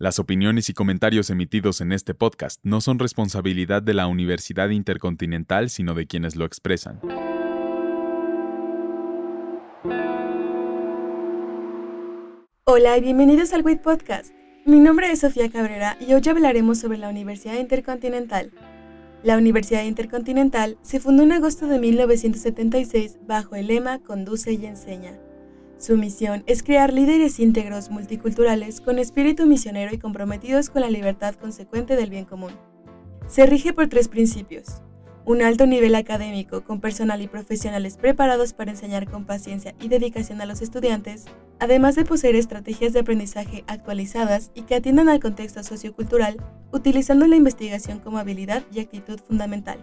Las opiniones y comentarios emitidos en este podcast no son responsabilidad de la Universidad Intercontinental, sino de quienes lo expresan. Hola y bienvenidos al WIT Podcast. Mi nombre es Sofía Cabrera y hoy hablaremos sobre la Universidad Intercontinental. La Universidad Intercontinental se fundó en agosto de 1976 bajo el lema Conduce y enseña su misión es crear líderes íntegros multiculturales con espíritu misionero y comprometidos con la libertad consecuente del bien común. Se rige por tres principios. Un alto nivel académico con personal y profesionales preparados para enseñar con paciencia y dedicación a los estudiantes, además de poseer estrategias de aprendizaje actualizadas y que atiendan al contexto sociocultural, utilizando la investigación como habilidad y actitud fundamental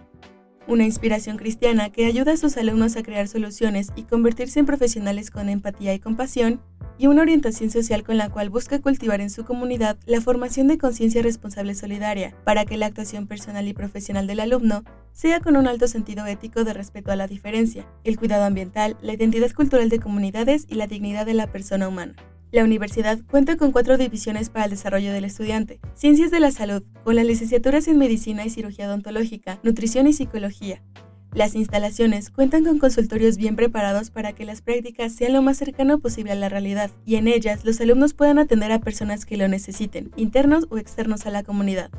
una inspiración cristiana que ayuda a sus alumnos a crear soluciones y convertirse en profesionales con empatía y compasión, y una orientación social con la cual busca cultivar en su comunidad la formación de conciencia responsable solidaria, para que la actuación personal y profesional del alumno sea con un alto sentido ético de respeto a la diferencia, el cuidado ambiental, la identidad cultural de comunidades y la dignidad de la persona humana. La universidad cuenta con cuatro divisiones para el desarrollo del estudiante. Ciencias de la salud, con las licenciaturas en Medicina y Cirugía Odontológica, Nutrición y Psicología. Las instalaciones cuentan con consultorios bien preparados para que las prácticas sean lo más cercano posible a la realidad y en ellas los alumnos puedan atender a personas que lo necesiten, internos o externos a la comunidad.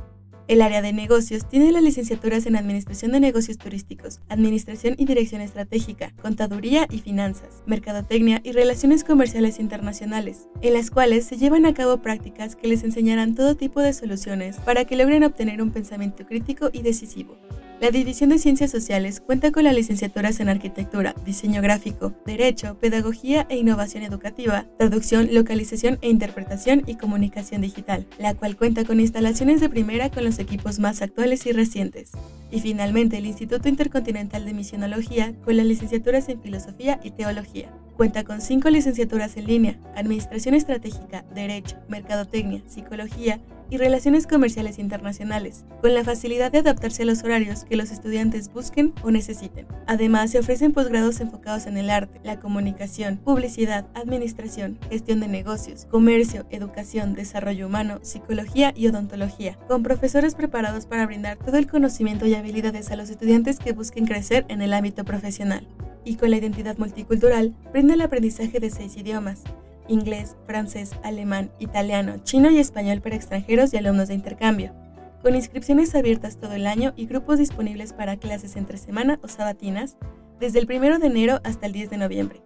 El área de negocios tiene las licenciaturas en Administración de Negocios Turísticos, Administración y Dirección Estratégica, Contaduría y Finanzas, Mercadotecnia y Relaciones Comerciales Internacionales, en las cuales se llevan a cabo prácticas que les enseñarán todo tipo de soluciones para que logren obtener un pensamiento crítico y decisivo. La División de Ciencias Sociales cuenta con las licenciaturas en Arquitectura, Diseño Gráfico, Derecho, Pedagogía e Innovación Educativa, Traducción, Localización e Interpretación y Comunicación Digital, la cual cuenta con instalaciones de primera con los equipos más actuales y recientes. Y finalmente el Instituto Intercontinental de Misionología con las licenciaturas en Filosofía y Teología. Cuenta con cinco licenciaturas en línea, Administración Estratégica, Derecho, Mercadotecnia, Psicología, y Relaciones Comerciales Internacionales, con la facilidad de adaptarse a los horarios que los estudiantes busquen o necesiten. Además, se ofrecen posgrados enfocados en el arte, la comunicación, publicidad, administración, gestión de negocios, comercio, educación, desarrollo humano, psicología y odontología, con profesores preparados para brindar todo el conocimiento y habilidades a los estudiantes que busquen crecer en el ámbito profesional. Y con la identidad multicultural, brinda el aprendizaje de seis idiomas, inglés, francés, alemán, italiano, chino y español para extranjeros y alumnos de intercambio, con inscripciones abiertas todo el año y grupos disponibles para clases entre semana o sabatinas, desde el 1 de enero hasta el 10 de noviembre.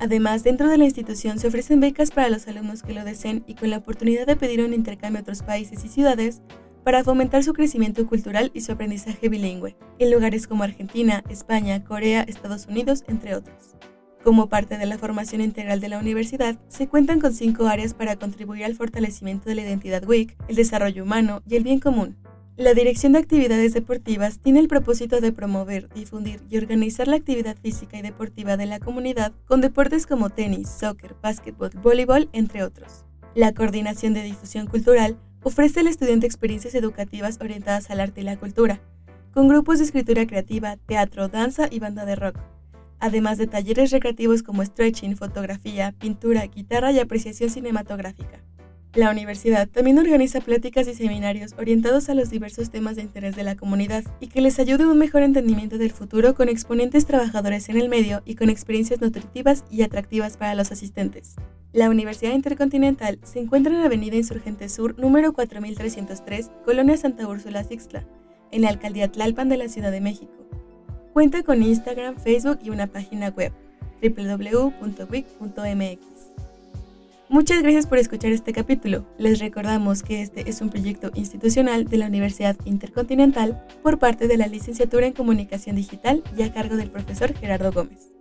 Además, dentro de la institución se ofrecen becas para los alumnos que lo deseen y con la oportunidad de pedir un intercambio a otros países y ciudades para fomentar su crecimiento cultural y su aprendizaje bilingüe, en lugares como Argentina, España, Corea, Estados Unidos, entre otros. Como parte de la formación integral de la universidad, se cuentan con cinco áreas para contribuir al fortalecimiento de la identidad WIC, el desarrollo humano y el bien común. La Dirección de Actividades Deportivas tiene el propósito de promover, difundir y organizar la actividad física y deportiva de la comunidad con deportes como tenis, soccer, básquetbol, voleibol, entre otros. La Coordinación de Difusión Cultural ofrece al estudiante experiencias educativas orientadas al arte y la cultura, con grupos de escritura creativa, teatro, danza y banda de rock además de talleres recreativos como stretching, fotografía, pintura, guitarra y apreciación cinematográfica. La universidad también organiza pláticas y seminarios orientados a los diversos temas de interés de la comunidad y que les ayude a un mejor entendimiento del futuro con exponentes trabajadores en el medio y con experiencias nutritivas y atractivas para los asistentes. La Universidad Intercontinental se encuentra en la Avenida Insurgente Sur número 4303, Colonia Santa Úrsula Sixtla, en la Alcaldía Tlalpan de la Ciudad de México. Cuenta con Instagram, Facebook y una página web www.wic.mx. Muchas gracias por escuchar este capítulo. Les recordamos que este es un proyecto institucional de la Universidad Intercontinental por parte de la Licenciatura en Comunicación Digital y a cargo del profesor Gerardo Gómez.